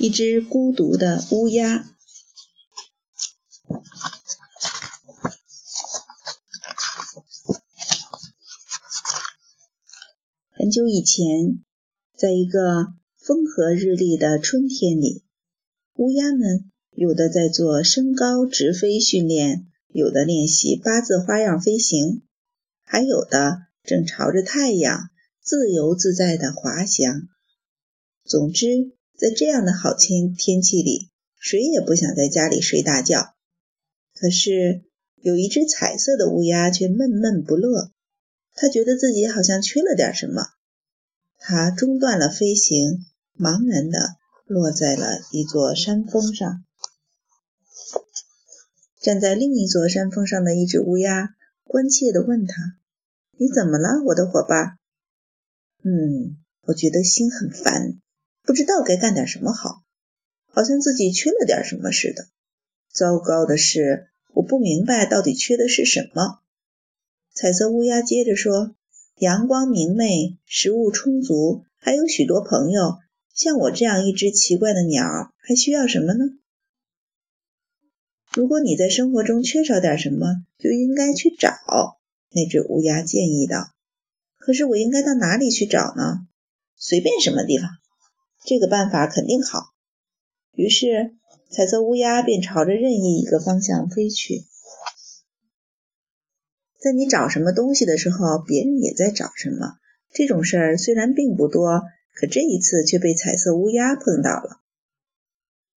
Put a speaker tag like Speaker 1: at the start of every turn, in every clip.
Speaker 1: 一只孤独的乌鸦。很久以前，在一个风和日丽的春天里，乌鸦们有的在做升高直飞训练，有的练习八字花样飞行，还有的正朝着太阳自由自在地滑翔。总之，在这样的好天天气里，谁也不想在家里睡大觉。可是，有一只彩色的乌鸦却闷闷不乐，它觉得自己好像缺了点什么。它中断了飞行，茫然地落在了一座山峰上。站在另一座山峰上的一只乌鸦关切地问他：“你怎么了，我的伙伴？”“嗯，我觉得心很烦。”不知道该干点什么好，好像自己缺了点什么似的。糟糕的是，我不明白到底缺的是什么。彩色乌鸦接着说：“阳光明媚，食物充足，还有许多朋友。像我这样一只奇怪的鸟，还需要什么呢？如果你在生活中缺少点什么，就应该去找。”那只乌鸦建议道。“可是我应该到哪里去找呢？随便什么地方。”这个办法肯定好。于是，彩色乌鸦便朝着任意一个方向飞去。在你找什么东西的时候，别人也在找什么。这种事儿虽然并不多，可这一次却被彩色乌鸦碰到了。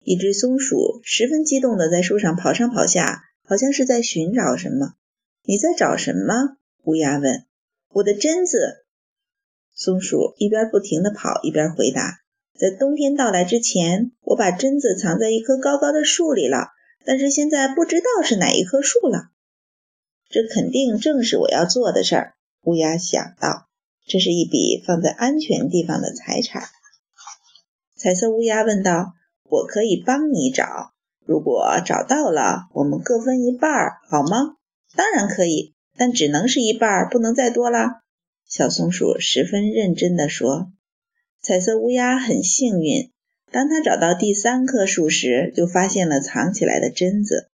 Speaker 1: 一只松鼠十分激动地在树上跑上跑下，好像是在寻找什么。你在找什么？乌鸦问。我的榛子。松鼠一边不停地跑，一边回答。在冬天到来之前，我把榛子藏在一棵高高的树里了，但是现在不知道是哪一棵树了。这肯定正是我要做的事儿，乌鸦想到。这是一笔放在安全地方的财产。彩色乌鸦问道：“我可以帮你找，如果找到了，我们各分一半，好吗？”“当然可以，但只能是一半，不能再多了。”小松鼠十分认真地说。彩色乌鸦很幸运，当它找到第三棵树时，就发现了藏起来的榛子。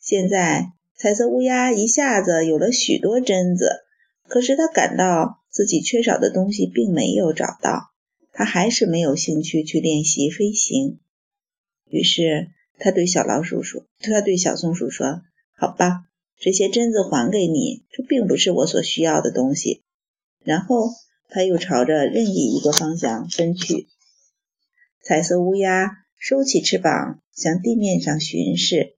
Speaker 1: 现在，彩色乌鸦一下子有了许多榛子，可是它感到自己缺少的东西并没有找到，它还是没有兴趣去练习飞行。于是，它对小老鼠说：“它对小松鼠说，好吧，这些榛子还给你，这并不是我所需要的东西。”然后。它又朝着任意一个方向飞去。彩色乌鸦收起翅膀，向地面上巡视。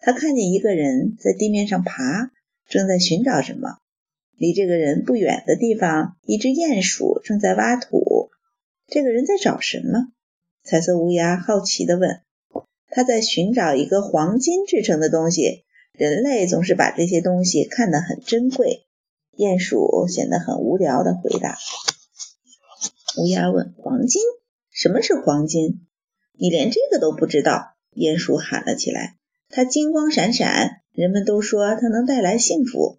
Speaker 1: 它看见一个人在地面上爬，正在寻找什么。离这个人不远的地方，一只鼹鼠正在挖土。这个人在找什么？彩色乌鸦好奇地问。他在寻找一个黄金制成的东西。人类总是把这些东西看得很珍贵。鼹鼠显得很无聊的回答。乌鸦问：“黄金？什么是黄金？你连这个都不知道？”鼹鼠喊了起来。它金光闪闪，人们都说它能带来幸福。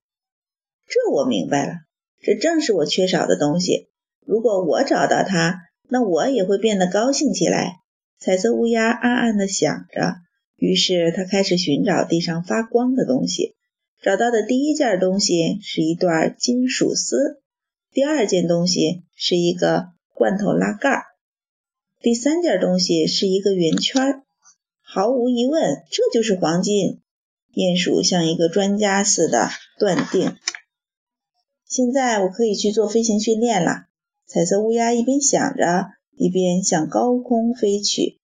Speaker 1: 这我明白了，这正是我缺少的东西。如果我找到它，那我也会变得高兴起来。彩色乌鸦暗暗地想着。于是它开始寻找地上发光的东西。找到的第一件东西是一段金属丝，第二件东西是一个罐头拉盖，第三件东西是一个圆圈。毫无疑问，这就是黄金。鼹鼠像一个专家似的断定。现在我可以去做飞行训练了。彩色乌鸦一边想着，一边向高空飞去。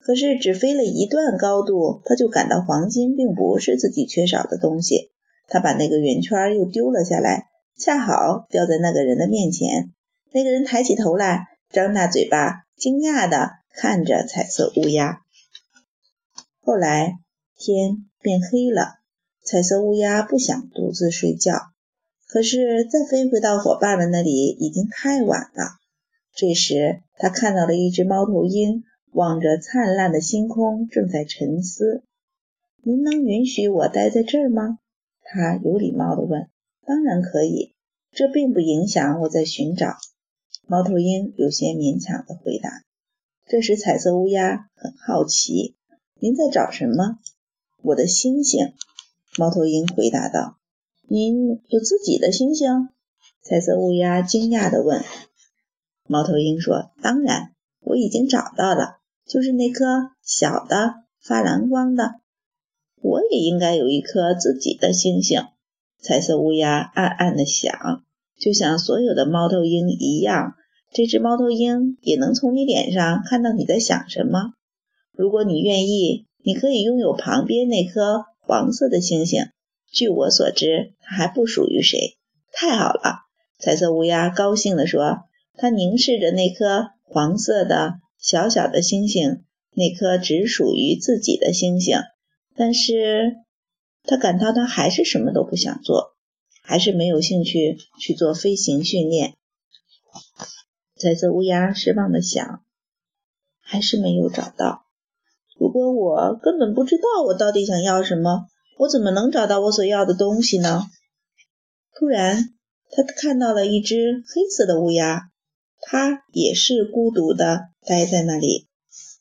Speaker 1: 可是只飞了一段高度，他就感到黄金并不是自己缺少的东西。他把那个圆圈又丢了下来，恰好掉在那个人的面前。那个人抬起头来，张大嘴巴，惊讶地看着彩色乌鸦。后来天变黑了，彩色乌鸦不想独自睡觉，可是再飞回到伙伴们那里已经太晚了。这时，他看到了一只猫头鹰，望着灿烂的星空，正在沉思。您能允许我待在这儿吗？他有礼貌地问：“当然可以，这并不影响我在寻找。”猫头鹰有些勉强地回答：“这时彩色乌鸦很好奇：“您在找什么？”“我的星星。”猫头鹰回答道。“您有自己的星星？”彩色乌鸦惊讶地问。猫头鹰说：“当然，我已经找到了，就是那颗小的、发蓝光的。我也应该有一颗自己的星星。”彩色乌鸦暗暗地想，就像所有的猫头鹰一样。这只猫头鹰也能从你脸上看到你在想什么。如果你愿意，你可以拥有旁边那颗黄色的星星。据我所知，它还不属于谁。太好了，彩色乌鸦高兴地说。它凝视着那颗黄色的小小的星星，那颗只属于自己的星星。但是，它感到它还是什么都不想做，还是没有兴趣去做飞行训练。彩色乌鸦失望的想：“还是没有找到。如果我根本不知道我到底想要什么，我怎么能找到我所要的东西呢？”突然，他看到了一只黑色的乌鸦，它也是孤独的待在那里。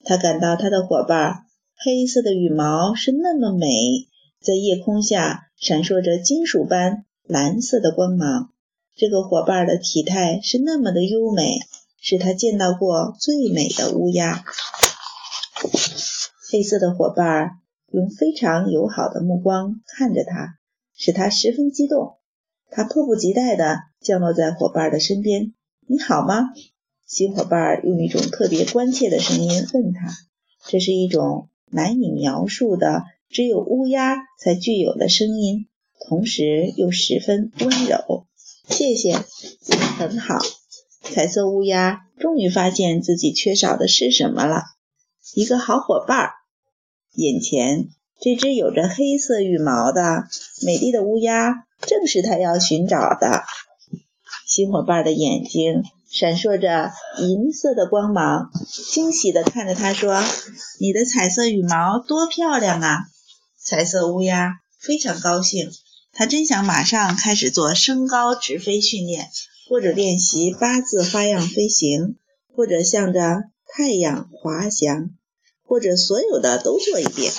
Speaker 1: 他感到它的伙伴黑色的羽毛是那么美，在夜空下闪烁着金属般蓝色的光芒。这个伙伴的体态是那么的优美，是他见到过最美的乌鸦。黑色的伙伴用非常友好的目光看着他，使他十分激动。他迫不及待地降落在伙伴的身边。“你好吗？”新伙伴用一种特别关切的声音问他。这是一种难以描述的、只有乌鸦才具有的声音，同时又十分温柔。谢谢，很好。彩色乌鸦终于发现自己缺少的是什么了，一个好伙伴。眼前这只有着黑色羽毛的美丽的乌鸦，正是他要寻找的。新伙伴的眼睛闪烁着银色的光芒，惊喜地看着他说：“你的彩色羽毛多漂亮啊！”彩色乌鸦非常高兴。他真想马上开始做升高直飞训练，或者练习八字花样飞行，或者向着太阳滑翔，或者所有的都做一遍。